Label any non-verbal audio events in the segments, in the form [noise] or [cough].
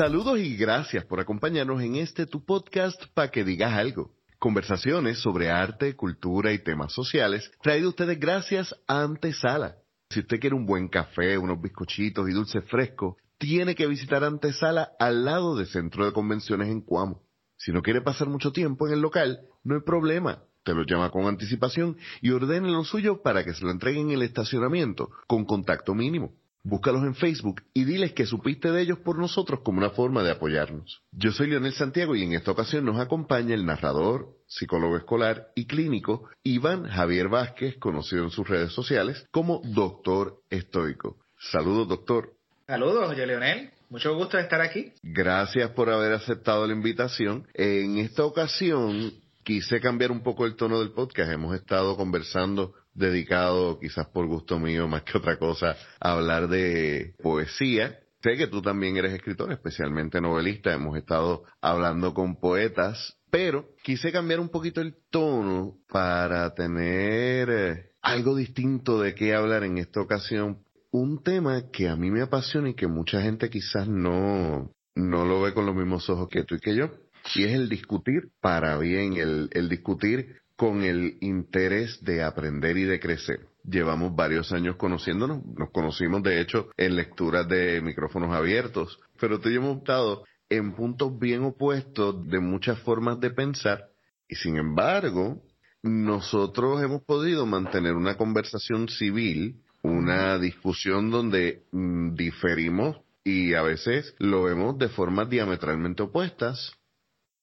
Saludos y gracias por acompañarnos en este tu podcast para que digas algo. Conversaciones sobre arte, cultura y temas sociales traído a ustedes gracias a Antesala. Si usted quiere un buen café, unos bizcochitos y dulce fresco, tiene que visitar Antesala al lado del Centro de Convenciones en Cuamo. Si no quiere pasar mucho tiempo en el local, no hay problema. Te lo llama con anticipación y ordene lo suyo para que se lo entreguen en el estacionamiento con contacto mínimo. Búscalos en Facebook y diles que supiste de ellos por nosotros como una forma de apoyarnos. Yo soy Leonel Santiago y en esta ocasión nos acompaña el narrador, psicólogo escolar y clínico Iván Javier Vázquez, conocido en sus redes sociales como Doctor Estoico. Saludos, doctor. Saludos, yo Leonel. Mucho gusto de estar aquí. Gracias por haber aceptado la invitación. En esta ocasión quise cambiar un poco el tono del podcast. Hemos estado conversando dedicado, quizás por gusto mío más que otra cosa, a hablar de poesía. Sé que tú también eres escritor, especialmente novelista. Hemos estado hablando con poetas, pero quise cambiar un poquito el tono para tener eh, algo distinto de qué hablar en esta ocasión. Un tema que a mí me apasiona y que mucha gente quizás no, no lo ve con los mismos ojos que tú y que yo. Y es el discutir para bien, el, el discutir con el interés de aprender y de crecer. Llevamos varios años conociéndonos, nos conocimos de hecho en lecturas de micrófonos abiertos, pero te hemos estado en puntos bien opuestos de muchas formas de pensar y sin embargo nosotros hemos podido mantener una conversación civil, una discusión donde mm, diferimos y a veces lo vemos de formas diametralmente opuestas.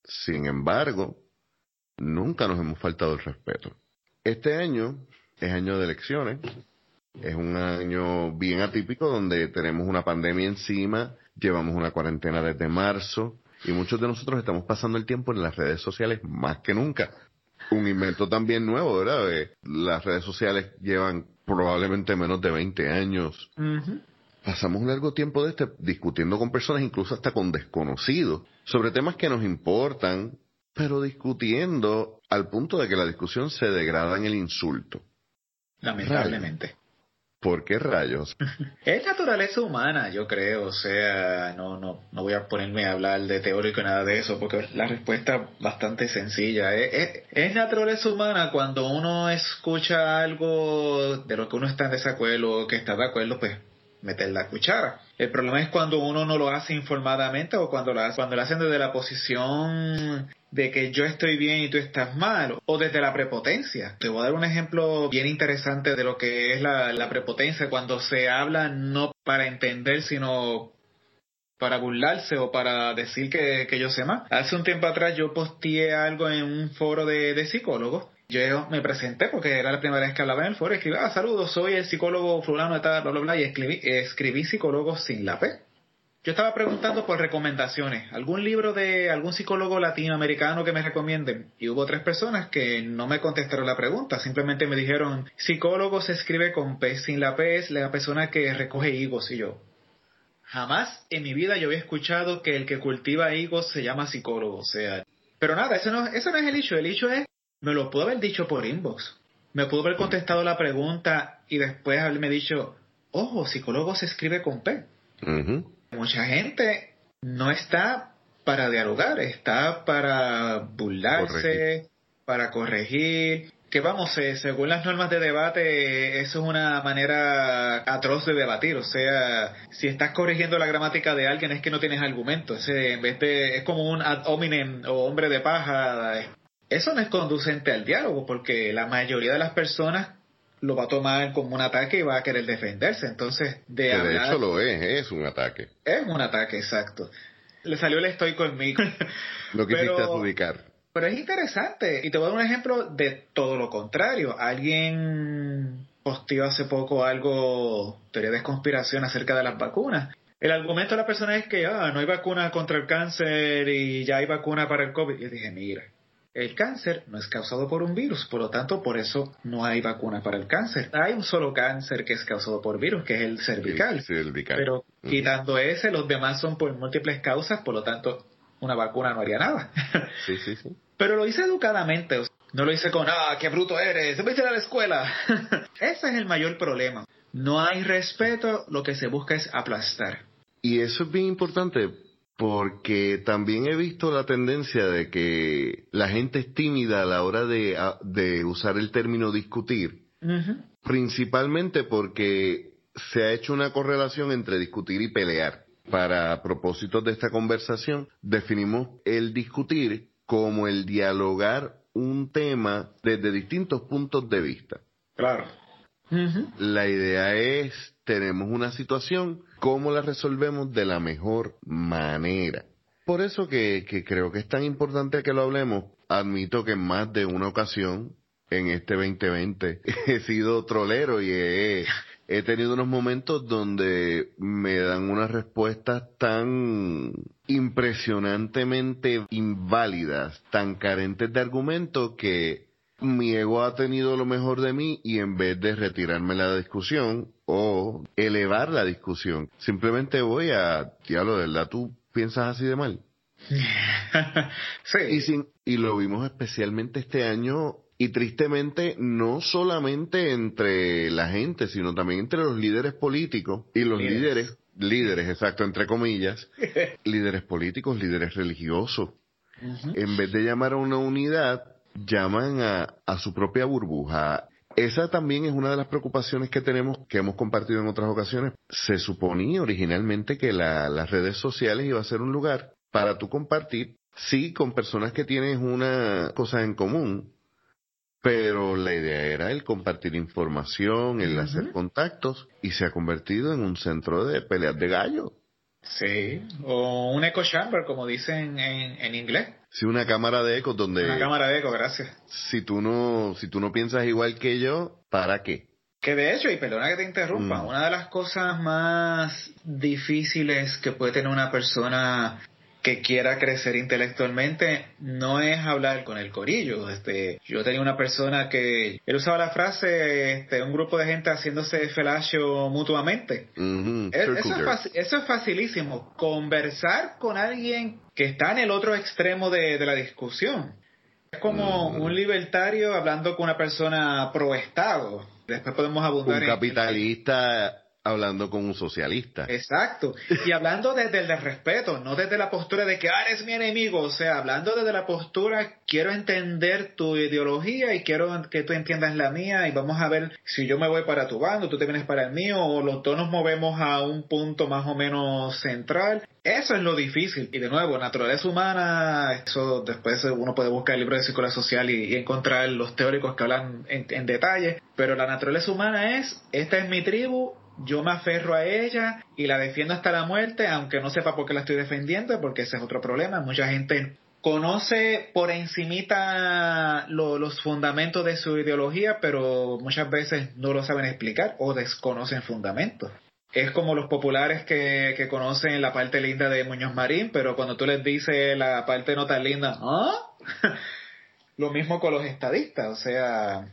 Sin embargo, nunca nos hemos faltado el respeto. Este año es año de elecciones, es un año bien atípico donde tenemos una pandemia encima, llevamos una cuarentena desde marzo y muchos de nosotros estamos pasando el tiempo en las redes sociales más que nunca. Un invento también nuevo, ¿verdad? Eh, las redes sociales llevan probablemente menos de 20 años. Pasamos un largo tiempo de este discutiendo con personas, incluso hasta con desconocidos, sobre temas que nos importan, pero discutiendo al punto de que la discusión se degrada en el insulto. Lamentablemente. ¿Por qué rayos? [laughs] Es naturaleza humana, yo creo. O sea, no, no, no voy a ponerme a hablar de teórico y nada de eso, porque la respuesta es bastante sencilla. Es, es, naturaleza humana cuando uno escucha algo de lo que uno está en desacuerdo o que está de acuerdo, pues meter la cuchara. El problema es cuando uno no lo hace informadamente o cuando lo, hace, cuando lo hacen desde la posición de que yo estoy bien y tú estás mal, o desde la prepotencia. Te voy a dar un ejemplo bien interesante de lo que es la, prepotencia cuando se habla no para entender, sino para burlarse o para decir que, yo sé más. Hace un tiempo atrás yo posteé algo en un foro de, de psicólogos yo me presenté porque era la primera vez que hablaba en el foro escribí, ah, saludos, soy el psicólogo fulano de tal, bla, bla, bla, y escribí, escribí psicólogos sin la P. Yo estaba preguntando por recomendaciones, algún libro de algún psicólogo latinoamericano que me recomienden. Y hubo tres personas que no me contestaron la pregunta, simplemente me dijeron, psicólogo se escribe con P, sin la P es la persona que recoge higos y yo. Jamás en mi vida yo había escuchado que el que cultiva higos se llama psicólogo, o sea... Pero nada, eso no, eso no es el hecho, el hecho es, me lo pudo haber dicho por inbox. Me pudo haber contestado la pregunta y después haberme dicho, ojo, psicólogo se escribe con P. Mucha gente no está para dialogar, está para burlarse, para corregir. Que vamos, eh, según las normas de debate, eso es una manera atroz de debatir. O sea, si estás corrigiendo la gramática de alguien es que no tienes argumento. En vez de, es como un ad hominem o hombre de paja. Eso no es conducente al diálogo porque la mayoría de las personas lo va a tomar como un ataque y va a querer defenderse. Entonces, de De hecho lo es, es un ataque. Es un ataque, exacto. Le salió el estoico en mí. [laughs] lo quisiste adjudicar. Pero es interesante. Y te voy a dar un ejemplo de todo lo contrario. Alguien posteó hace poco algo, teoría de conspiración acerca de las vacunas. El argumento de la persona es que ah, no hay vacuna contra el cáncer y ya hay vacuna para el COVID. Yo dije, mira, el cáncer no es causado por un virus, por lo tanto, por eso no hay vacuna para el cáncer. Hay un solo cáncer que es causado por virus, que es el cervical. Pero quitando ese, los demás son por múltiples causas, por lo tanto, una vacuna no haría nada. [laughs] Sí, sí, sí. Pero lo hice educadamente. No lo hice con, ah, qué bruto eres, vete a la escuela. [laughs] Ese es el mayor problema. No hay respeto, lo que se busca es aplastar. Y eso es bien importante porque también he visto la tendencia de que la gente es tímida a la hora de, usar el término discutir, principalmente porque se ha hecho una correlación entre discutir y pelear. Para propósitos de esta conversación, definimos el discutir como el dialogar un tema desde distintos puntos de vista. Claro. La idea es, tenemos una situación, ¿cómo la resolvemos de la mejor manera? Por eso que, creo que es tan importante que lo hablemos. Admito que en más de una ocasión en este 2020 [laughs] he sido trolero y he, he tenido unos momentos donde me dan unas respuestas tan impresionantemente inválidas, tan carentes de argumento que mi ego ha tenido lo mejor de mí y en vez de retirarme la discusión o elevar la discusión, simplemente voy a, diablo, ¿de verdad tú piensas así de mal? [laughs] sí. Y, y lo vimos especialmente este año y tristemente no solamente entre la gente, sino también entre los líderes políticos y los líderes, líderes, exacto, entre comillas, [laughs] líderes políticos, líderes religiosos. En vez de llamar a una unidad, llaman a, su propia burbuja. Esa también es una de las preocupaciones que tenemos, que hemos compartido en otras ocasiones. Se suponía originalmente que las redes sociales iba a ser un lugar para tú compartir, sí, con personas que tienes una cosa en común, pero la idea era el compartir información, el hacer contactos, y se ha convertido en un centro de peleas de gallo. Sí, o un echo chamber, como dicen en, en inglés. Sí, una cámara de eco donde... Una cámara de eco, gracias. Si tú no, si tú no piensas igual que yo, ¿para qué? Que de hecho, y perdona que te interrumpa, mm. una de las cosas más difíciles que puede tener una persona que quiera crecer intelectualmente no es hablar con el corillo. Este, yo tenía una persona que él usaba la frase este, un grupo de gente haciéndose felacio mutuamente. eso, es facilísimo. Conversar con alguien que está en el otro extremo de, la discusión. Es como un libertario hablando con una persona pro Estado. Después podemos abundar un capitalista hablando con un socialista. Exacto. Y hablando desde el respeto, no desde la postura de que ah, eres mi enemigo. O sea, hablando desde la postura, quiero entender tu ideología y quiero que tú entiendas la mía y vamos a ver si yo me voy para tu bando, tú te vienes para el mío o los dos nos movemos a un punto más o menos central. Eso es lo difícil. Y de nuevo, naturaleza humana, eso después uno puede buscar el libro de psicología social y, encontrar los teóricos que hablan en, en detalle. Pero la naturaleza humana es, esta es mi tribu, yo me aferro a ella y la defiendo hasta la muerte, aunque no sepa por qué la estoy defendiendo, porque ese es otro problema. Mucha gente conoce por encimita los fundamentos de su ideología, pero muchas veces no lo saben explicar o desconocen fundamentos. Es como los populares que, que conocen la parte linda de Muñoz Marín, pero cuando tú les dices la parte no tan linda, ¿ah? [laughs] lo mismo con los estadistas, o sea,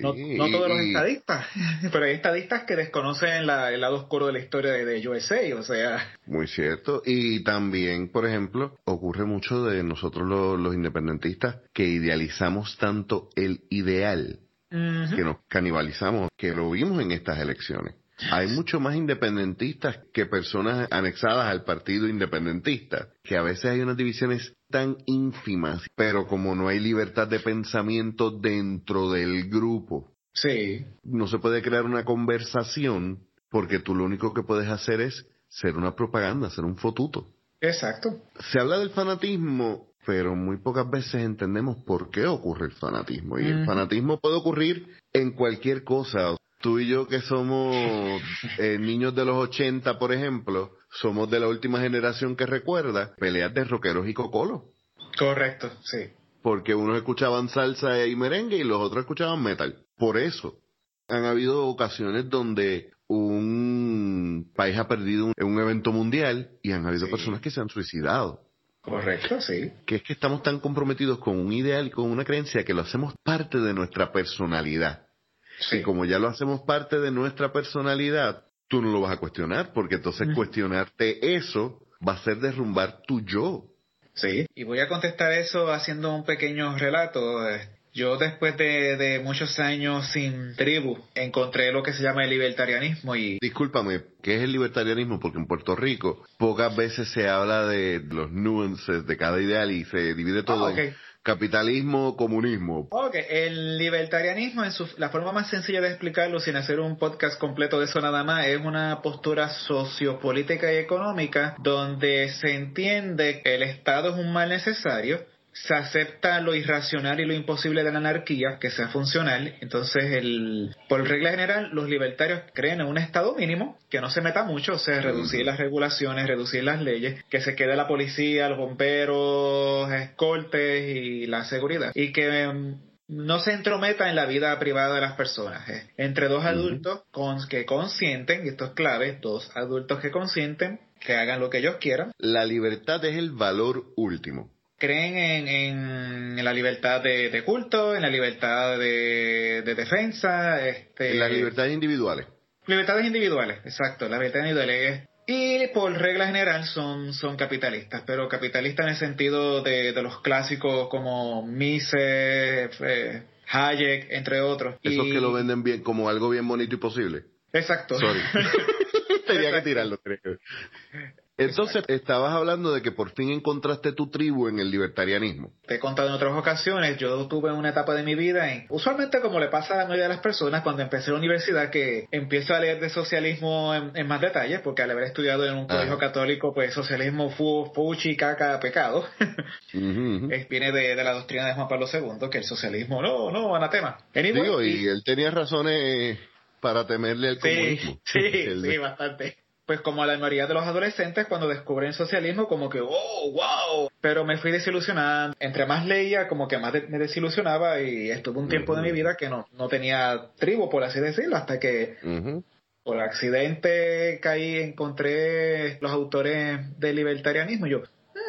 no, todos los estadistas, [laughs] pero hay estadistas que desconocen el lado oscuro de la historia de, de, USA, o sea. Muy cierto. Y también, por ejemplo, ocurre mucho de nosotros los, independentistas que idealizamos tanto el ideal, que nos canibalizamos, que lo vimos en estas elecciones. Hay mucho más independentistas que personas anexadas al partido independentista, que a veces hay unas divisiones tan ínfimas, pero como no hay libertad de pensamiento dentro del grupo, sí. no se puede crear una conversación porque tú lo único que puedes hacer es ser una propaganda, ser un fotuto. Exacto. Se habla del fanatismo, pero muy pocas veces entendemos por qué ocurre el fanatismo. Y el fanatismo puede ocurrir en cualquier cosa tú y yo que somos eh, niños de los 80, por ejemplo, somos de la última generación que recuerda peleas de rockeros y cocolos. Correcto, sí. Porque unos escuchaban salsa y merengue y los otros escuchaban metal. Por eso han habido ocasiones donde un país ha perdido un, evento mundial y han habido personas que se han suicidado. Correcto, sí. Que es que estamos tan comprometidos con un ideal y con una creencia que lo hacemos parte de nuestra personalidad. Y como ya lo hacemos parte de nuestra personalidad, tú no lo vas a cuestionar, porque entonces cuestionarte eso va a ser derrumbar tu yo. Sí, y voy a contestar eso haciendo un pequeño relato. Yo después de, de, muchos años sin tribu encontré lo que se llama el libertarianismo y... Discúlpame, ¿qué es el libertarianismo? Porque en Puerto Rico pocas veces se habla de los nuances de cada ideal y se divide todo Ah, en capitalismo, comunismo. Ok, el libertarianismo en su, la forma más sencilla de explicarlo sin hacer un podcast completo de eso nada más es una postura sociopolítica y económica donde se entiende que el Estado es un mal necesario, se acepta lo irracional y lo imposible de la anarquía, que sea funcional, entonces el, por regla general los libertarios creen en un Estado mínimo, que no se meta mucho, o sea, reducir las regulaciones, reducir las leyes, que se quede la policía, los bomberos, escoltes y la seguridad, y que mm, no se entrometa en la vida privada de las personas. eh. Entre dos adultos con, que consienten, y esto es clave, dos adultos que consienten, que hagan lo que ellos quieran, La libertad es el valor último. Creen en, en- en la libertad de, de culto, en la libertad de, de defensa, este, En las libertades individuales. libertades individuales, exacto, las libertades individuales. Y por regla general son, son capitalistas, pero capitalistas en el sentido de, de los clásicos como Mises, eh, Hayek, entre otros. Esos Y- que lo venden bien como algo bien bonito y posible. Exacto. Sorry. [laughs] [laughs] Tenía que Exacto. tirarlo. Entonces, estabas hablando de que por fin encontraste tu tribu en el libertarianismo. Te he contado en otras ocasiones, yo tuve una etapa de mi vida, en, usualmente como le pasa a la mayoría de las personas cuando empecé la universidad, que empiezo a leer de socialismo en, en más detalle, porque al haber estudiado en un colegio Ajá. católico, pues socialismo fu, fuchi, caca, pecado. [laughs] Es- viene de, de la doctrina de Juan Pablo II, que el socialismo, no, no, anatema. Anyway, Digo, y y- él tenía razones para temerle al sí, comunismo. [laughs] sí, El- sí, bastante. Pues como la mayoría de los adolescentes cuando descubren socialismo, como que, oh, wow. Pero me fui desilusionando. Entre más leía, como que más de- me desilusionaba y estuve un tiempo de mi vida que no, no tenía tribu, por así decirlo, hasta que por accidente caí, encontré los autores del libertarianismo y yo,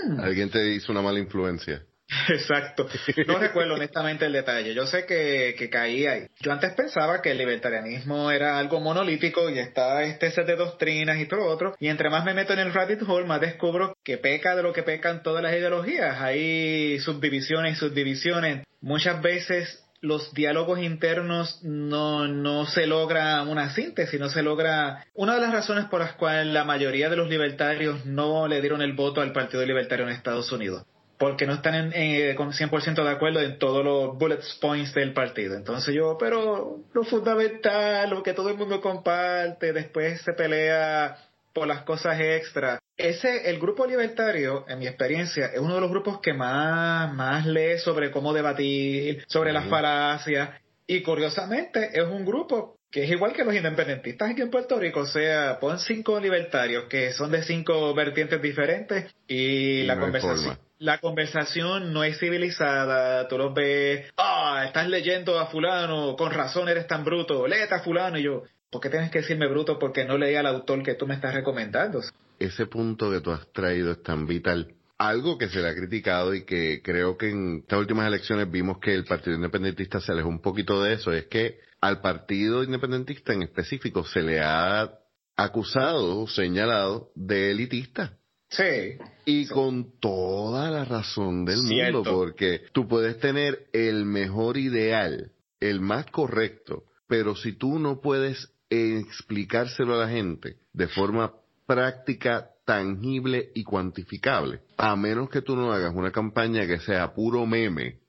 "Hmm, Alguien te hizo una mala influencia. [laughs] Exacto. No recuerdo honestamente el detalle. Yo sé que, que caí ahí. Yo antes pensaba que el libertarianismo era algo monolítico y está este set de doctrinas y todo lo otro. Y entre más me meto en el rabbit hole, más descubro que peca de lo que pecan todas las ideologías. Hay subdivisiones y subdivisiones. Muchas veces los diálogos internos no, no se logra una síntesis, no se logra... Una de las razones por las cuales la mayoría de los libertarios no le dieron el voto al Partido Libertario en Estados Unidos porque no están en, eh, con 100% de acuerdo en todos los bullet points del partido. Entonces yo, pero lo fundamental, lo que todo el mundo comparte, después se pelea por las cosas extras. Ese, el grupo libertario, en mi experiencia, es uno de los grupos que más, más lee sobre cómo debatir, sobre las falacias, y curiosamente es un grupo que es igual que los independentistas aquí en Puerto Rico, o sea, pon cinco libertarios que son de cinco vertientes diferentes y Y la no conversación. La conversación no es civilizada, tú los ves, ah, estás leyendo a fulano, con razón eres tan bruto, léete a fulano y yo, ¿por qué tienes que decirme bruto? Porque no leí al autor que tú me estás recomendando. Ese punto que tú has traído es tan vital. Algo que se le ha criticado y que creo que en estas últimas elecciones vimos que el Partido Independentista se alejó un poquito de eso, es que al Partido Independentista en específico se le ha acusado, señalado de elitista. Sí, Y con toda la razón del Cierto. mundo, porque tú puedes tener el mejor ideal, el más correcto, pero si tú no puedes explicárselo a la gente de forma práctica, tangible y cuantificable, a menos que tú no hagas una campaña que sea puro meme,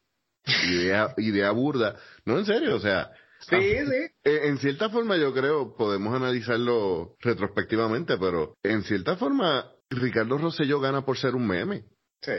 idea, [laughs] idea burda, no en serio, o sea, sí, sí. En cierta forma yo creo, podemos analizarlo retrospectivamente, pero en cierta forma Ricardo Rosselló gana por ser un meme Sí.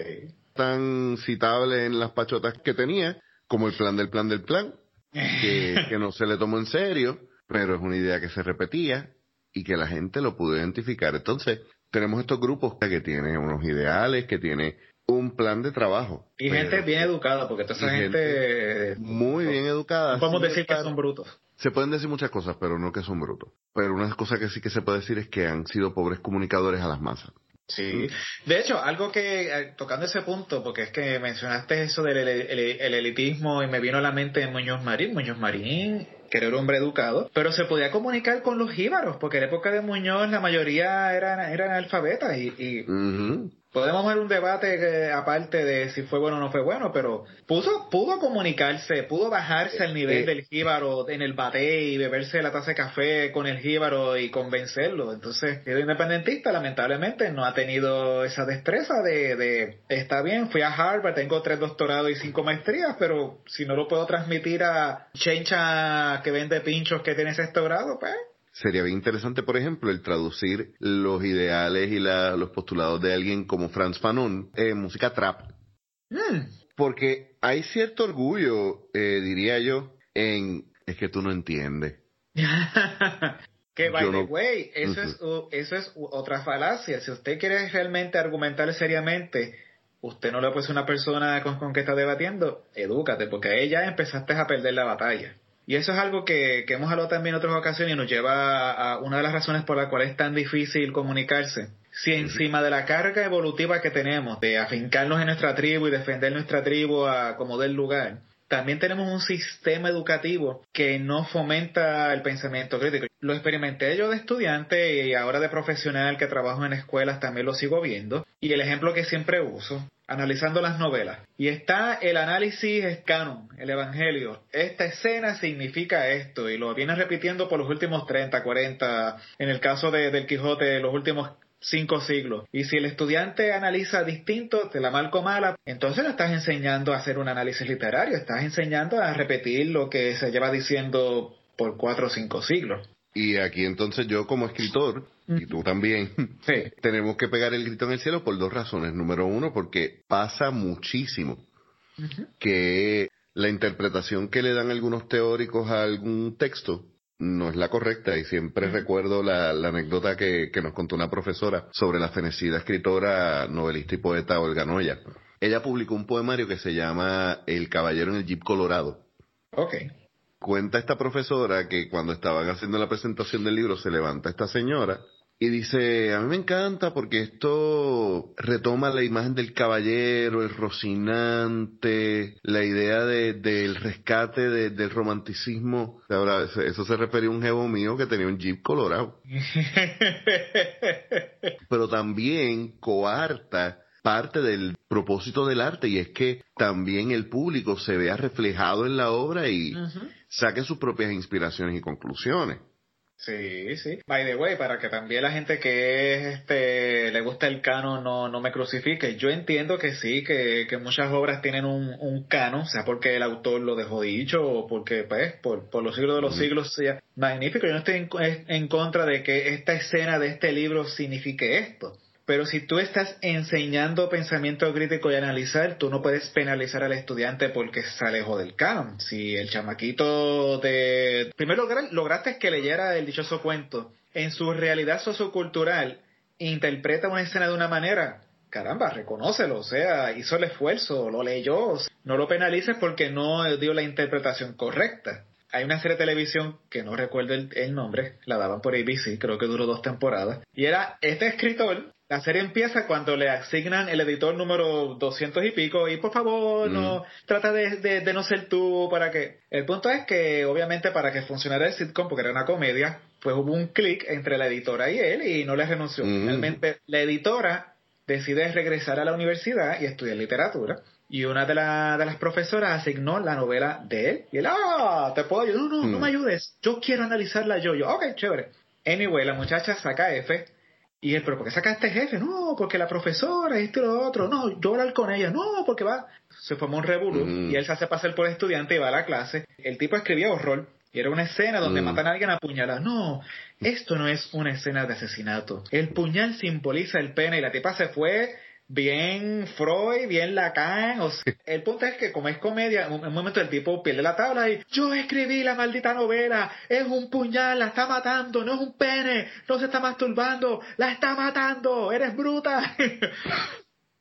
tan citable en las pachotas que tenía, como el plan del plan del plan, que, [laughs] que no se le tomó en serio, pero es una idea que se repetía y que la gente lo pudo identificar. Entonces, tenemos estos grupos que tienen unos ideales, que tienen un plan de trabajo. Y pero gente bien educada, porque toda esa y gente, muy bien educada. podemos decir que son brutos. se pueden decir muchas cosas, pero no que son brutos. Pero una cosa que sí que se puede decir es que han sido pobres comunicadores a las masas. Sí. De hecho, algo que, eh, tocando ese punto, porque es que mencionaste eso del el- el- el elitismo y me vino a la mente Muñoz Marín. Muñoz Marín, que era un hombre educado, pero se podía comunicar con los jíbaros, porque en la época de Muñoz la mayoría eran, eran analfabetas y, y. Podemos ver un debate aparte de si fue bueno o no fue bueno, pero pudo, pudo comunicarse, pudo bajarse al nivel eh, del jíbaro en el bate y beberse la taza de café con el jíbaro y convencerlo. Entonces, el independentista lamentablemente no ha tenido esa destreza de, de, está bien, fui a Harvard, tengo tres doctorados y cinco maestrías, pero si no lo puedo transmitir a Chencha que vende pinchos que tiene sexto grado, pues Sería bien interesante, por ejemplo, el traducir los ideales y los postulados de alguien como Franz Fanon en música trap. Mm. Porque hay cierto orgullo, eh, diría yo, en es que tú no entiendes. [laughs] que by the way, eso, es, eso es otra falacia. Si usted quiere realmente argumentar seriamente, usted no le puede ser una persona con, con que está debatiendo, edúcate, porque ahí ya empezaste a perder la batalla. Y eso es algo que, hemos hablado también en otras ocasiones y nos lleva a una de las razones por las cuales es tan difícil comunicarse. Si encima de la carga evolutiva que tenemos de afincarnos en nuestra tribu y defender nuestra tribu a como del lugar, también tenemos un sistema educativo que no fomenta el pensamiento crítico. Lo experimenté yo de estudiante y ahora de profesional que trabajo en escuelas también lo sigo viendo. Y el ejemplo que siempre uso analizando las novelas. Y está el análisis canon, el Evangelio. Esta escena significa esto y lo viene repitiendo por los últimos 30, 40, en el caso de, del Quijote, los últimos cinco siglos. Y si el estudiante analiza distinto de la malco mala, entonces le estás enseñando a hacer un análisis literario, estás enseñando a repetir lo que se lleva diciendo por cuatro o cinco siglos. Y aquí entonces yo como escritor, y tú también, [laughs] tenemos que pegar el grito en el cielo por dos razones. Número uno, porque pasa muchísimo que la interpretación que le dan algunos teóricos a algún texto no es la correcta y siempre recuerdo la, anécdota que, nos contó una profesora sobre la fenecida escritora, novelista y poeta Olga Noya. Ella publicó un poemario que se llama El caballero en el jeep colorado. Okay cuenta esta profesora que cuando estaban haciendo la presentación del libro se levanta esta señora y dice, a mí me encanta porque esto retoma la imagen del caballero, el rocinante, la idea del rescate del romanticismo. Ahora, eso se refería a un jevo mío que tenía un jeep colorado. [laughs] Pero también coarta parte del propósito del arte y es que también el público se vea reflejado en la obra y saque sus propias inspiraciones y conclusiones. Sí, sí. By the way, para que también la gente que es, este, le gusta el canon no, no me crucifique. Yo entiendo que sí, que, que muchas obras tienen un, un canon, sea porque el autor lo dejó dicho o porque, pues, por, por los siglos de los siglos sea magnífico. Yo no estoy en, en contra de que esta escena de este libro signifique esto. Pero si tú estás enseñando pensamiento crítico y analizar, tú no puedes penalizar al estudiante porque se alejó del canon. Si el chamaquito de... Primero lograste que leyera el dichoso cuento. En su realidad sociocultural, interpreta una escena de una manera. Caramba, reconócelo, o sea, hizo el esfuerzo, lo leyó. No lo penalices porque no dio la interpretación correcta hay una serie de televisión que no recuerdo el, el, nombre, la daban por ABC, creo que duró dos temporadas, y era este escritor la serie empieza cuando le asignan el editor número 200 y pico y por favor no mm. trata de, de, no ser tú para que el punto es que obviamente para que funcionara el sitcom porque era una comedia pues hubo un clic entre la editora y él y no le renunció mm. realmente la editora decide regresar a la universidad y estudiar literatura y una de, de las profesoras asignó la novela de él y él ah te puedo ayudar no no no mm. me ayudes yo quiero analizarla yo yo ok chévere anyway la muchacha saca F y él, pero ¿por qué saca a este jefe? No, porque la profesora, esto y lo otro. No, yo hablar con ella. No, porque va. Se formó un revolú y él se hace pasar por estudiante y va a la clase. El tipo escribió horror. Y era una escena donde matan a alguien a puñalada. No, esto no es una escena de asesinato. El puñal simboliza el pene y la tipa se fue bien Freud, bien Lacan. O el punto es que como es comedia, en un momento el tipo pierde la tabla y yo escribí la maldita novela, es un puñal, la está matando, no es un pene, no se está masturbando, la está matando, eres bruta. [laughs]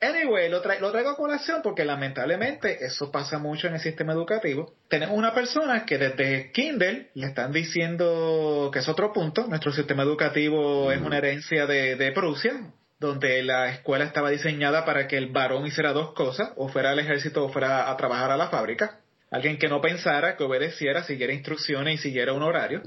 Anyway, lo, lo traigo a colación porque lamentablemente eso pasa mucho en el sistema educativo. Tenemos una persona que desde Kindle le están diciendo que es otro punto. Nuestro sistema educativo es una herencia de, de Prusia, donde la escuela estaba diseñada para que el varón hiciera dos cosas, o fuera al ejército o fuera a trabajar a la fábrica. Alguien que no pensara, que obedeciera, siguiera instrucciones y siguiera un horario.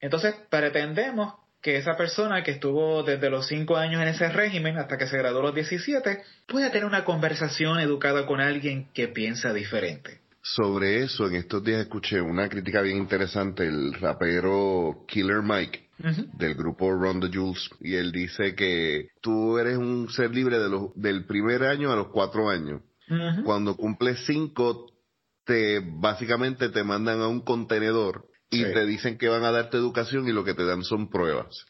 Entonces, pretendemos que esa persona que estuvo desde los 5 años en ese régimen hasta que se graduó a los 17 pueda tener una conversación educada con alguien que piensa diferente. Sobre eso, en estos días escuché una crítica bien interesante, el rapero Killer Mike, del grupo Run the Jules, y él dice que tú eres un ser libre de los, del primer año a los cuatro años. Cuando cumples cinco, te básicamente te mandan a un contenedor y te dicen que van a darte educación y lo que te dan son pruebas.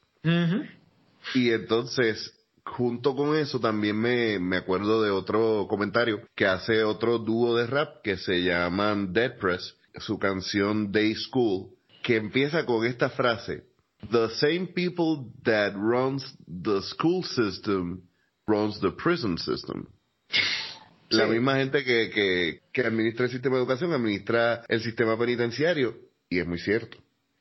Y entonces, junto con eso, también me, me acuerdo de otro comentario que hace otro dúo de rap que se llaman Dead Press, su canción Day School, que empieza con esta frase, The same people that runs the school system runs the prison system. La misma gente que, que, que administra el sistema de educación administra el sistema penitenciario y es muy cierto.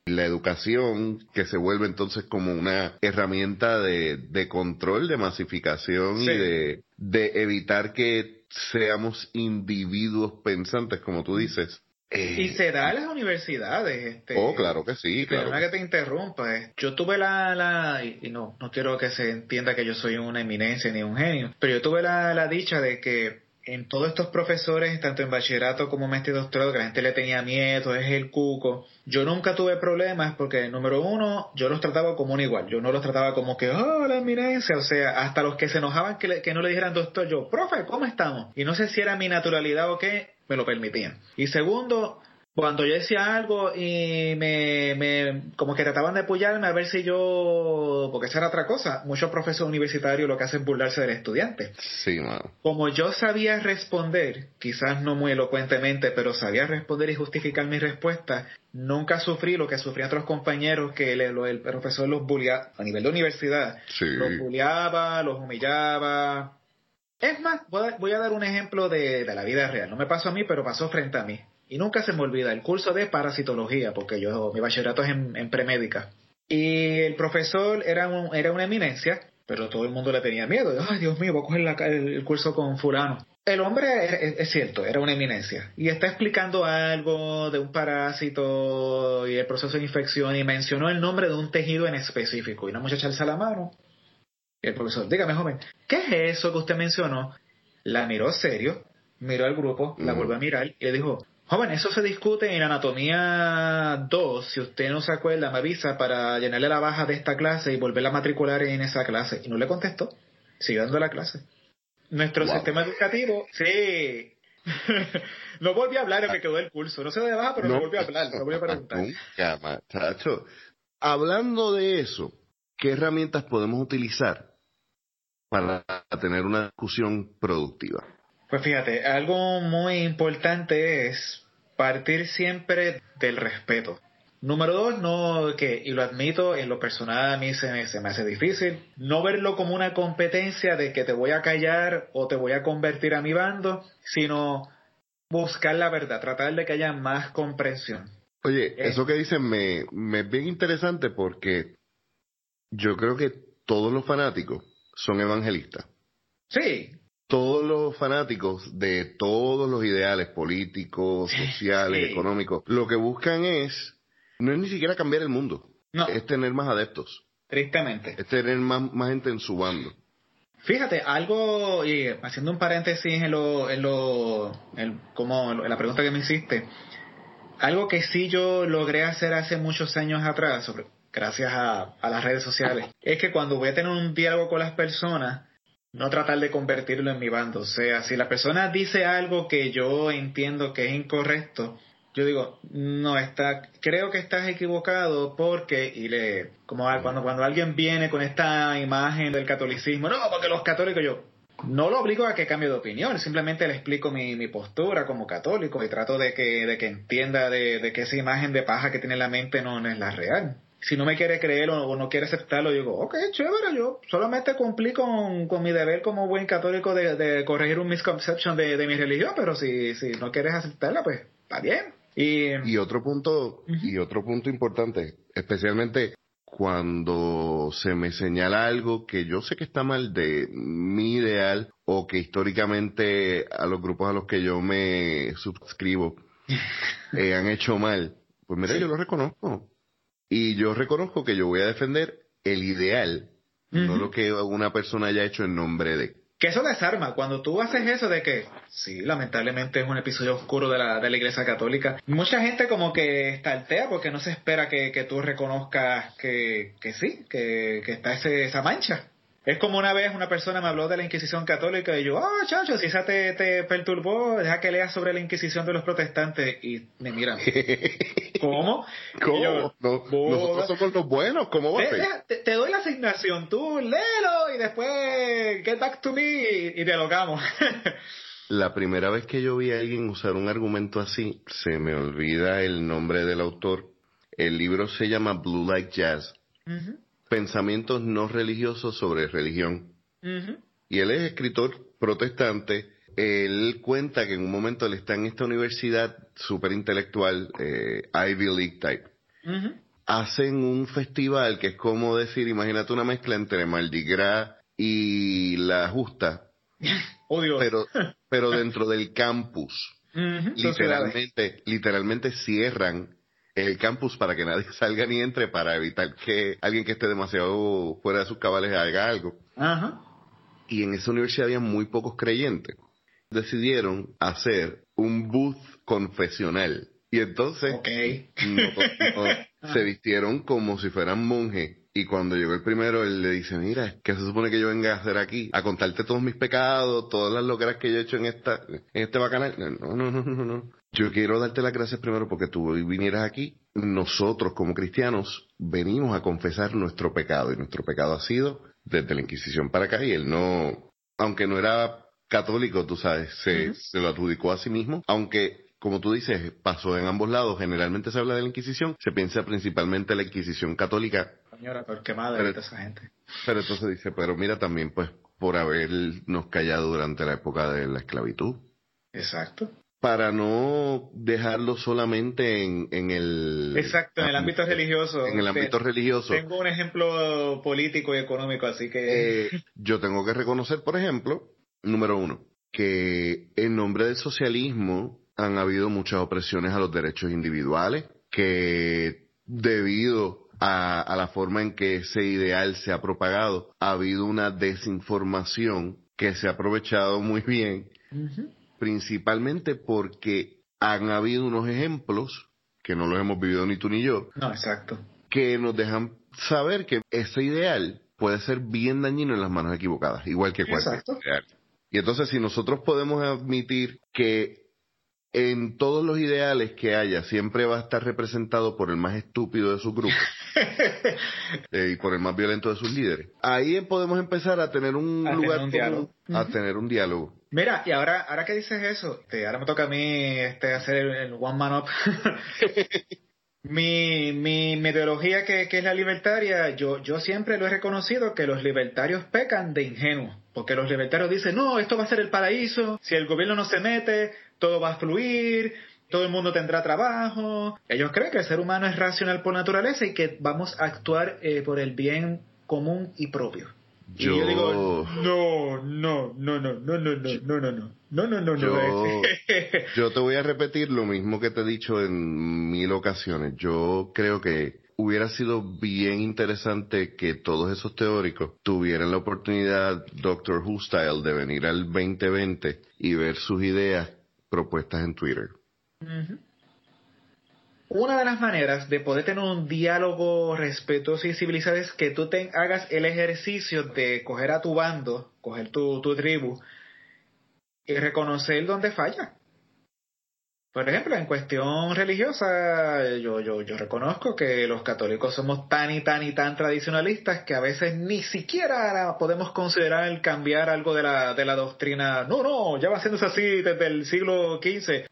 La educación que se vuelve entonces como una herramienta de, de control, de masificación y de, de evitar que seamos individuos pensantes, como tú dices, y se da en las universidades. Este, oh, claro que sí. Claro. que te interrumpa. Eh. Yo tuve la, la y, no, no quiero que se entienda que yo soy una eminencia ni un genio, pero yo tuve la, la dicha de que en todos estos profesores, tanto en bachillerato como maestría y doctorado, que la gente le tenía miedo, es el cuco. Yo nunca tuve problemas porque, número uno, yo los trataba como un igual. Yo no los trataba como que, oh, la eminencia. O sea, hasta los que se enojaban que, que no le dijeran doctor, yo, profe, ¿cómo estamos? Y no sé si era mi naturalidad o qué, me lo permitían. Y segundo, cuando yo decía algo y me, me, como que trataban de apoyarme a ver si yo, porque esa era otra cosa, muchos profesores universitarios lo que hacen es burlarse del estudiante. Sí, Como yo sabía responder, quizás no muy elocuentemente, pero sabía responder y justificar mi respuesta, nunca sufrí lo que sufrían otros compañeros que el, profesor los bulleaba a nivel de universidad. Los bulleaba, los humillaba. Es más, voy a, dar un ejemplo de, de la vida real. No me pasó a mí, pero pasó frente a mí y nunca se me olvida el curso de parasitología, porque yo, mi bachillerato es en, premédica. Y el profesor era, era una eminencia, pero todo el mundo le tenía miedo. Ay, Dios mío, voy a coger el, curso con fulano. El hombre es, cierto, era una eminencia. Y está explicando algo de un parásito y el proceso de infección y mencionó el nombre de un tejido en específico. Y una muchacha alza la mano. Y el profesor, dígame joven, ¿qué es eso que usted mencionó? La miró serio, miró al grupo, la volvió a mirar y le dijo, Joven, eso se discute en Anatomía 2. Si usted no se acuerda, me avisa para llenarle la baja de esta clase y volverla a matricular en esa clase. Y no le contestó. Siguió dando la clase. Nuestro sistema educativo, sí. [laughs] no volvió a hablar, me quedó el curso. No se de baja, pero no, volvió a hablar, no volvió a preguntar. Nunca, Hablando de eso, ¿qué herramientas podemos utilizar para tener una discusión productiva? Pues fíjate, algo muy importante es partir siempre del respeto. Número dos, no que, y lo admito, en lo personal a mí se me, se me hace difícil, no verlo como una competencia de que te voy a callar o te voy a convertir a mi bando, sino buscar la verdad, tratar de que haya más comprensión. Oye, eh, eso que dicen me, me es bien interesante porque yo creo que todos los fanáticos son evangelistas. Sí, todos los fanáticos de todos los ideales políticos, [laughs] sociales, económicos, lo que buscan es, no es ni siquiera cambiar el mundo, es tener más adeptos. Tristemente. Es tener más, más gente en su bando. Fíjate, algo, y haciendo un paréntesis en lo, en lo, en, como en la pregunta que me hiciste, algo que sí yo logré hacer hace muchos años atrás, sobre, gracias a, a las redes sociales, es que cuando voy a tener un diálogo con las personas, no tratar de convertirlo en mi bando. O sea, si la persona dice algo que yo entiendo que es incorrecto, yo digo, no, está, creo que estás equivocado porque, y le, como cuando, cuando alguien viene con esta imagen del catolicismo, no, porque los católicos, yo, no lo obligo a que cambie de opinión, simplemente le explico mi, mi postura como católico y trato de que, de que entienda de, que esa imagen de paja que tiene en la mente no es la real si no me quiere creer o, no quiere aceptarlo, digo, ok, chévere, yo solamente cumplí con, mi deber como buen católico de, corregir un misconception de, mi religión, pero si, si no quieres aceptarla, pues está bien. Y, y otro punto, y otro punto importante, especialmente cuando se me señala algo que yo sé que está mal de mi ideal o que históricamente a los grupos a los que yo me suscribo [laughs] eh, han hecho mal, pues mira, yo lo reconozco y yo reconozco que yo voy a defender el ideal, no lo que una persona haya hecho en nombre de. Que eso desarma. Cuando tú haces eso de que, sí, lamentablemente es un episodio oscuro de la, de la Iglesia Católica, mucha gente como que estartea porque no se espera que, que tú reconozcas que, que sí, que, que está ese, esa mancha. Es como una vez una persona me habló de la Inquisición católica y yo, ah, chacho, si esa te, te perturbó, deja que leas sobre la Inquisición de los protestantes y me miran. [laughs] ¿Cómo? ¿Cómo? nosotros somos los buenos, ¿cómo va a ser? Te, te, doy la asignación, tú léelo y después get back to me y, y dialogamos. [laughs] La primera vez que yo vi a alguien usar un argumento así, se me olvida el nombre del autor. El libro se llama Blue Like Jazz pensamientos no religiosos sobre religión. Y él es escritor protestante. Él cuenta que en un momento él está en esta universidad súper intelectual, eh, Ivy League type. Hacen un festival que es como decir, imagínate una mezcla entre Mardi Gras y la justa. [laughs] Oh, pero, pero [laughs] dentro del campus. Literalmente, literalmente cierran el campus para que nadie [laughs] salga ni entre para evitar que alguien que esté demasiado fuera de sus cabales haga algo. Ajá. Y en esa universidad había muy pocos creyentes. Decidieron hacer un booth confesional. Y entonces [laughs] se vistieron como si fueran monjes. Y cuando llegó el primero, él le dice, mira, ¿qué se supone que yo venga a hacer aquí? A contarte todos mis pecados, todas las locuras que yo he hecho en esta, en este bacanal. No, no, no, no, no. Yo quiero darte las gracias primero porque tú vinieras aquí. Nosotros como cristianos venimos a confesar nuestro pecado y nuestro pecado ha sido desde la Inquisición para acá y él no, aunque no era católico, tú sabes, se, se lo adjudicó a sí mismo, aunque como tú dices, pasó en ambos lados. Generalmente se habla de la Inquisición, se piensa principalmente en la Inquisición católica. Señora, pero qué madre esa gente. Pero entonces dice, pero mira también, pues, por habernos callado durante la época de la esclavitud. Exacto para no dejarlo solamente en, en el... Exacto, en el ámbito religioso. En el ámbito religioso. Tengo un ejemplo político y económico, así que... Eh, yo tengo que reconocer, por ejemplo, número uno, que en nombre del socialismo han habido muchas opresiones a los derechos individuales, que debido a, a la forma en que ese ideal se ha propagado, ha habido una desinformación que se ha aprovechado muy bien principalmente porque han habido unos ejemplos, que no los hemos vivido ni tú ni yo, no, exacto. que nos dejan saber que ese ideal puede ser bien dañino en las manos equivocadas, igual que cualquier ideal. Y entonces si nosotros podemos admitir que en todos los ideales que haya siempre va a estar representado por el más estúpido de su grupo [laughs] eh, y por el más violento de sus líderes. Ahí podemos empezar a tener un lugar a tener un diálogo. Mira, y ahora, ahora que dices eso, ahora me toca a mí este, hacer el, one man up. [laughs] mi, mi metodología que, que, es la libertaria, yo, yo siempre lo he reconocido que los libertarios pecan de ingenuos. Porque los libertarios dicen, no, esto va a ser el paraíso, si el gobierno no se mete, todo va a fluir, todo el mundo tendrá trabajo. Ellos creen que el ser humano es racional por naturaleza y que vamos a actuar eh, por el bien común y propio. Yo... Y yo digo, no, no, no, no, no, no, no, no, no, no, no, no, no, yo, yo te voy a repetir lo mismo que te he dicho en mil ocasiones. Yo creo que hubiera sido bien interesante que todos esos teóricos tuvieran la oportunidad, Dr. Who Style, de venir al 2020 y ver sus ideas propuestas en Twitter. Una de las maneras de poder tener un diálogo respetuoso y civilizado es que tú te hagas el ejercicio de coger a tu bando, coger tu, tu tribu y reconocer dónde falla. Por ejemplo, en cuestión religiosa, yo, yo, yo reconozco que los católicos somos tan y tan y tan tradicionalistas que a veces ni siquiera podemos considerar el cambiar algo de la, de la doctrina. No, no, ya va haciéndose así desde el siglo XV.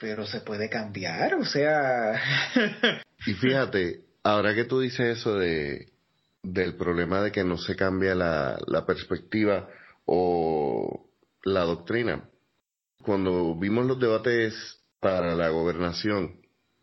Pero se puede cambiar, o sea. [laughs] y fíjate, ahora que tú dices eso de del problema de que no se cambia la, la perspectiva o la doctrina, cuando vimos los debates para la gobernación.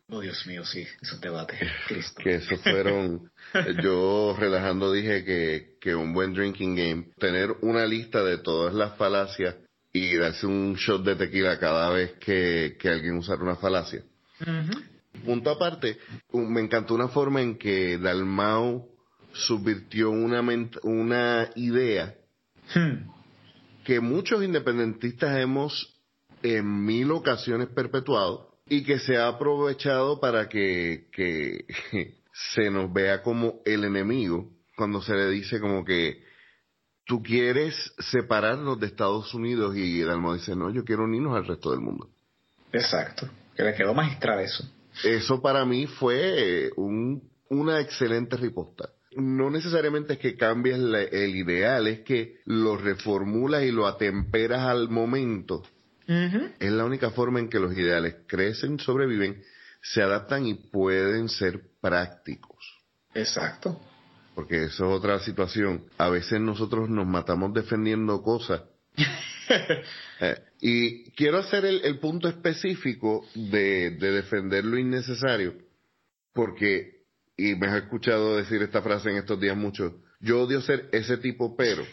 Oh, Dios mío, sí, esos debates. Cristo. Que esos fueron, [laughs] yo relajando dije que, que un buen drinking game, tener una lista de todas las falacias y darse un shot de tequila cada vez que, que alguien usara una falacia. Punto aparte, me encantó una forma en que Dalmau subvirtió una, una idea hmm. que muchos independentistas hemos en mil ocasiones perpetuado y que se ha aprovechado para que, que [laughs] se nos vea como el enemigo cuando se le dice como que tú quieres separarnos de Estados Unidos y Dalmo dice, no, yo quiero unirnos al resto del mundo. Exacto, que le quedó magistral eso. Eso para mí fue un, una excelente riposta. No necesariamente es que cambies el ideal, es que lo reformulas y lo atemperas al momento. Es la única forma en que los ideales crecen, sobreviven, se adaptan y pueden ser prácticos. Exacto porque eso es otra situación. A veces nosotros nos matamos defendiendo cosas. [laughs] Eh, y quiero hacer el, punto específico de, defender lo innecesario, porque, y me has escuchado decir esta frase en estos días mucho, yo odio ser ese tipo pero.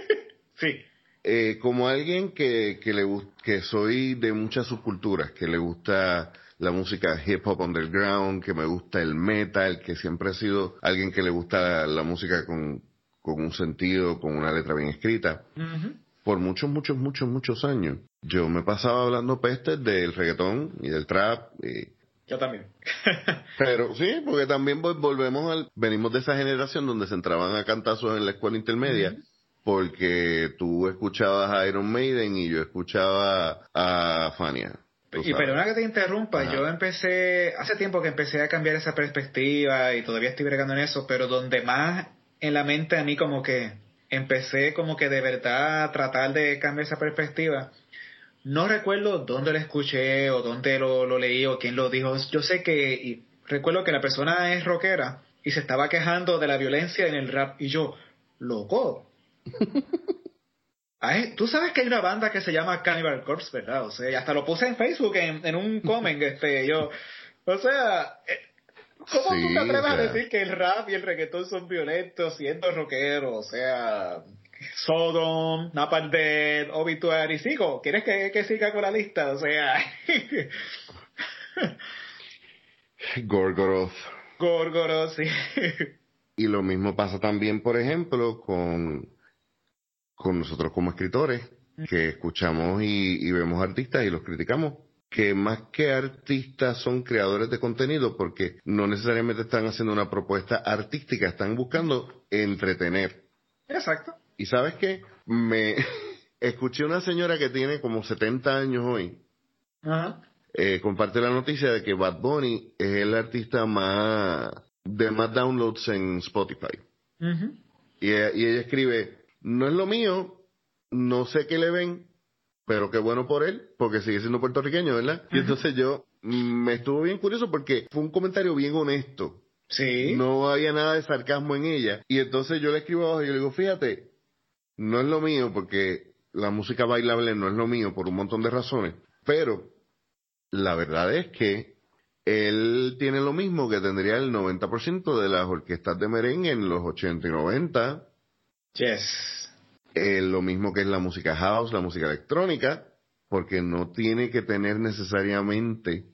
[laughs] sí. Eh, como alguien que, que, le, que soy de muchas subculturas, que le gusta la música hip hop underground, que me gusta el metal, que siempre he sido alguien que le gusta la música con, con un sentido, con una letra bien escrita. Por muchos, muchos, muchos, muchos años. Yo me pasaba hablando pestes del reggaetón y del trap. Y... Yo también. [laughs] Pero sí, porque también volvemos al... Venimos de esa generación donde se entraban a cantazos en la escuela intermedia. Porque tú escuchabas a Iron Maiden y yo escuchaba a Fania y perdona que te interrumpa, yo empecé, hace tiempo que empecé a cambiar esa perspectiva y todavía estoy bregando en eso, pero donde más en la mente a mí como que empecé como que de verdad a tratar de cambiar esa perspectiva, no recuerdo dónde lo escuché o dónde lo, lo leí o quién lo dijo, yo sé que, recuerdo que la persona es rockera y se estaba quejando de la violencia en el rap y yo, loco. [laughs] Tú sabes que hay una banda que se llama Cannibal Corpse, ¿verdad? O sea, hasta lo puse en Facebook en, un [laughs] comment, este, yo, o sea, eh, ¿cómo tú te atreves a decir que el rap y el reggaetón son violentos siendo rockero? O sea, Sodom, Napalm Dead, Obituary, sigo, ¿quieres que, que siga con la lista? O sea, [laughs] Gorgoroth. Gorgoroth, sí. Y lo mismo pasa también, por ejemplo, con con nosotros como escritores, que escuchamos y, vemos artistas y los criticamos que más que artistas son creadores de contenido porque no necesariamente están haciendo una propuesta artística, están buscando entretener. Exacto. Y sabes qué? Me [laughs] escuché una señora que tiene como 70 años hoy. Eh, comparte la noticia de que Bad Bunny es el artista más de más downloads en Spotify. y ella escribe, no es lo mío, no sé qué le ven, pero qué bueno por él, porque sigue siendo puertorriqueño, ¿verdad? Y entonces yo mm, me estuvo bien curioso porque fue un comentario bien honesto. Sí. No había nada de sarcasmo en ella. Y entonces yo le escribo abajo y yo le digo, fíjate, no es lo mío porque la música bailable no es lo mío por un montón de razones, pero la verdad es que él tiene lo mismo que tendría el 90% de las orquestas de merengue en los 80 y 90. Yes. Eh, lo mismo que es la música house, la música electrónica, porque no tiene que tener necesariamente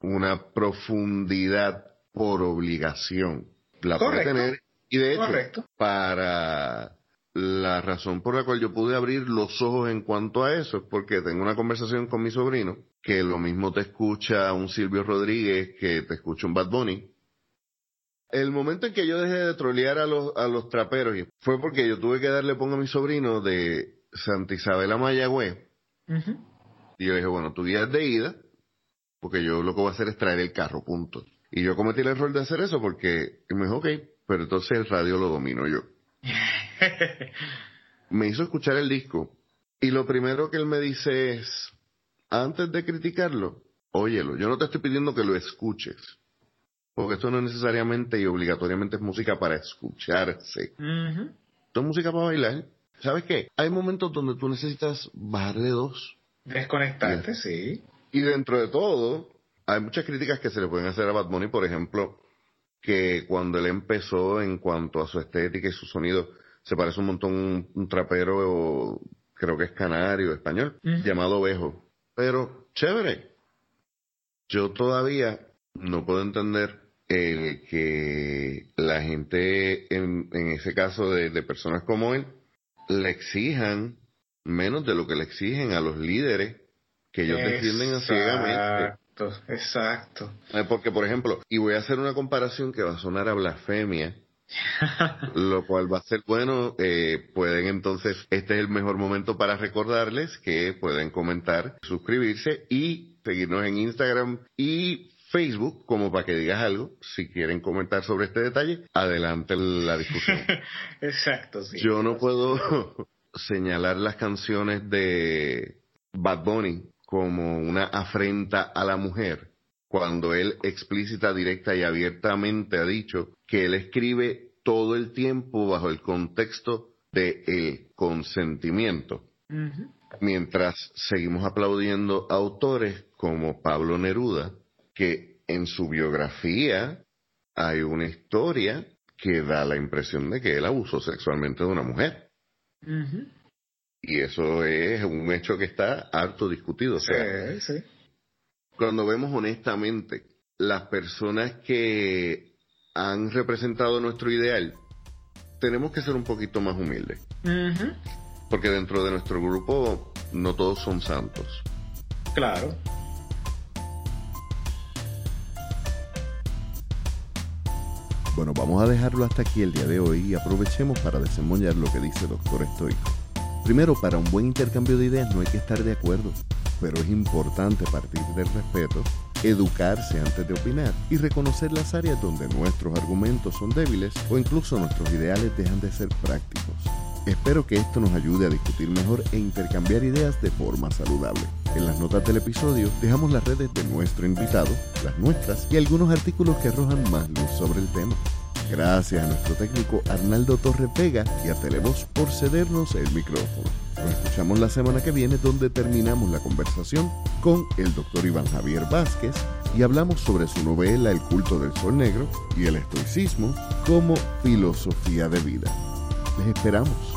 una profundidad por obligación. La puede tener. Y de hecho, para la razón por la cual yo pude abrir los ojos en cuanto a eso es porque tengo una conversación con mi sobrino, que lo mismo te escucha un Silvio Rodríguez que te escucha un Bad Bunny, el momento en que yo dejé de trolear a los, a los traperos fue porque yo tuve que darle pongo a mi sobrino de Santa Isabel a Mayagüez. Y yo dije, bueno, tu día es de ida, porque yo lo que voy a hacer es traer el carro, punto. Y yo cometí el error de hacer eso porque me dijo, ok, pero entonces el radio lo domino yo. [laughs] me hizo escuchar el disco y lo primero que él me dice es, antes de criticarlo, óyelo, yo no te estoy pidiendo que lo escuches porque esto no necesariamente y obligatoriamente es música para escucharse. Esto es música para bailar. ¿Sabes qué? Hay momentos donde tú necesitas bajar de dos. Desconectarte, sí. Y dentro de todo, hay muchas críticas que se le pueden hacer a Bad Bunny, por ejemplo, que cuando él empezó en cuanto a su estética y su sonido, se parece un montón a un, trapero, creo que es canario, español, llamado Bejo. Pero, chévere. Yo todavía no puedo entender el que la gente, en, en ese caso de, de personas como él, le exijan menos de lo que le exigen a los líderes que ellos defienden ciegamente. Exacto, exacto. Eh, porque, por ejemplo, y voy a hacer una comparación que va a sonar a blasfemia, [laughs] lo cual va a ser bueno. Eh, pueden entonces, este es el mejor momento para recordarles que pueden comentar, suscribirse y seguirnos en Instagram y Facebook como para que digas algo. Si quieren comentar sobre este detalle, adelante la discusión. [laughs] Exacto, sí. Yo no puedo [laughs] señalar las canciones de Bad Bunny como una afrenta a la mujer cuando él explícita, directa y abiertamente ha dicho que él escribe todo el tiempo bajo el contexto de el consentimiento. Mientras seguimos aplaudiendo autores como Pablo Neruda, que en su biografía hay una historia que da la impresión de que él abusó sexualmente de una mujer. Y eso es un hecho que está harto discutido. sí, sí. Cuando vemos honestamente las personas que han representado nuestro ideal, tenemos que ser un poquito más humildes. Porque dentro de nuestro grupo no todos son santos. Claro. Bueno, vamos a dejarlo hasta aquí el día de hoy y aprovechemos para desemboñar lo que dice Doctor Estoico. Primero, para un buen intercambio de ideas no hay que estar de acuerdo, pero es importante partir del respeto, educarse antes de opinar y reconocer las áreas donde nuestros argumentos son débiles o incluso nuestros ideales dejan de ser prácticos. Espero que esto nos ayude a discutir mejor e intercambiar ideas de forma saludable. En las notas del episodio dejamos las redes de nuestro invitado, las nuestras y algunos artículos que arrojan más luz sobre el tema. Gracias a nuestro técnico Arnaldo Torre Vega y a Televoz por cedernos el micrófono. Nos escuchamos la semana que viene donde terminamos la conversación con el doctor Iván Javier Vázquez y hablamos sobre su novela El culto del sol negro y el estoicismo como filosofía de vida. Les esperamos.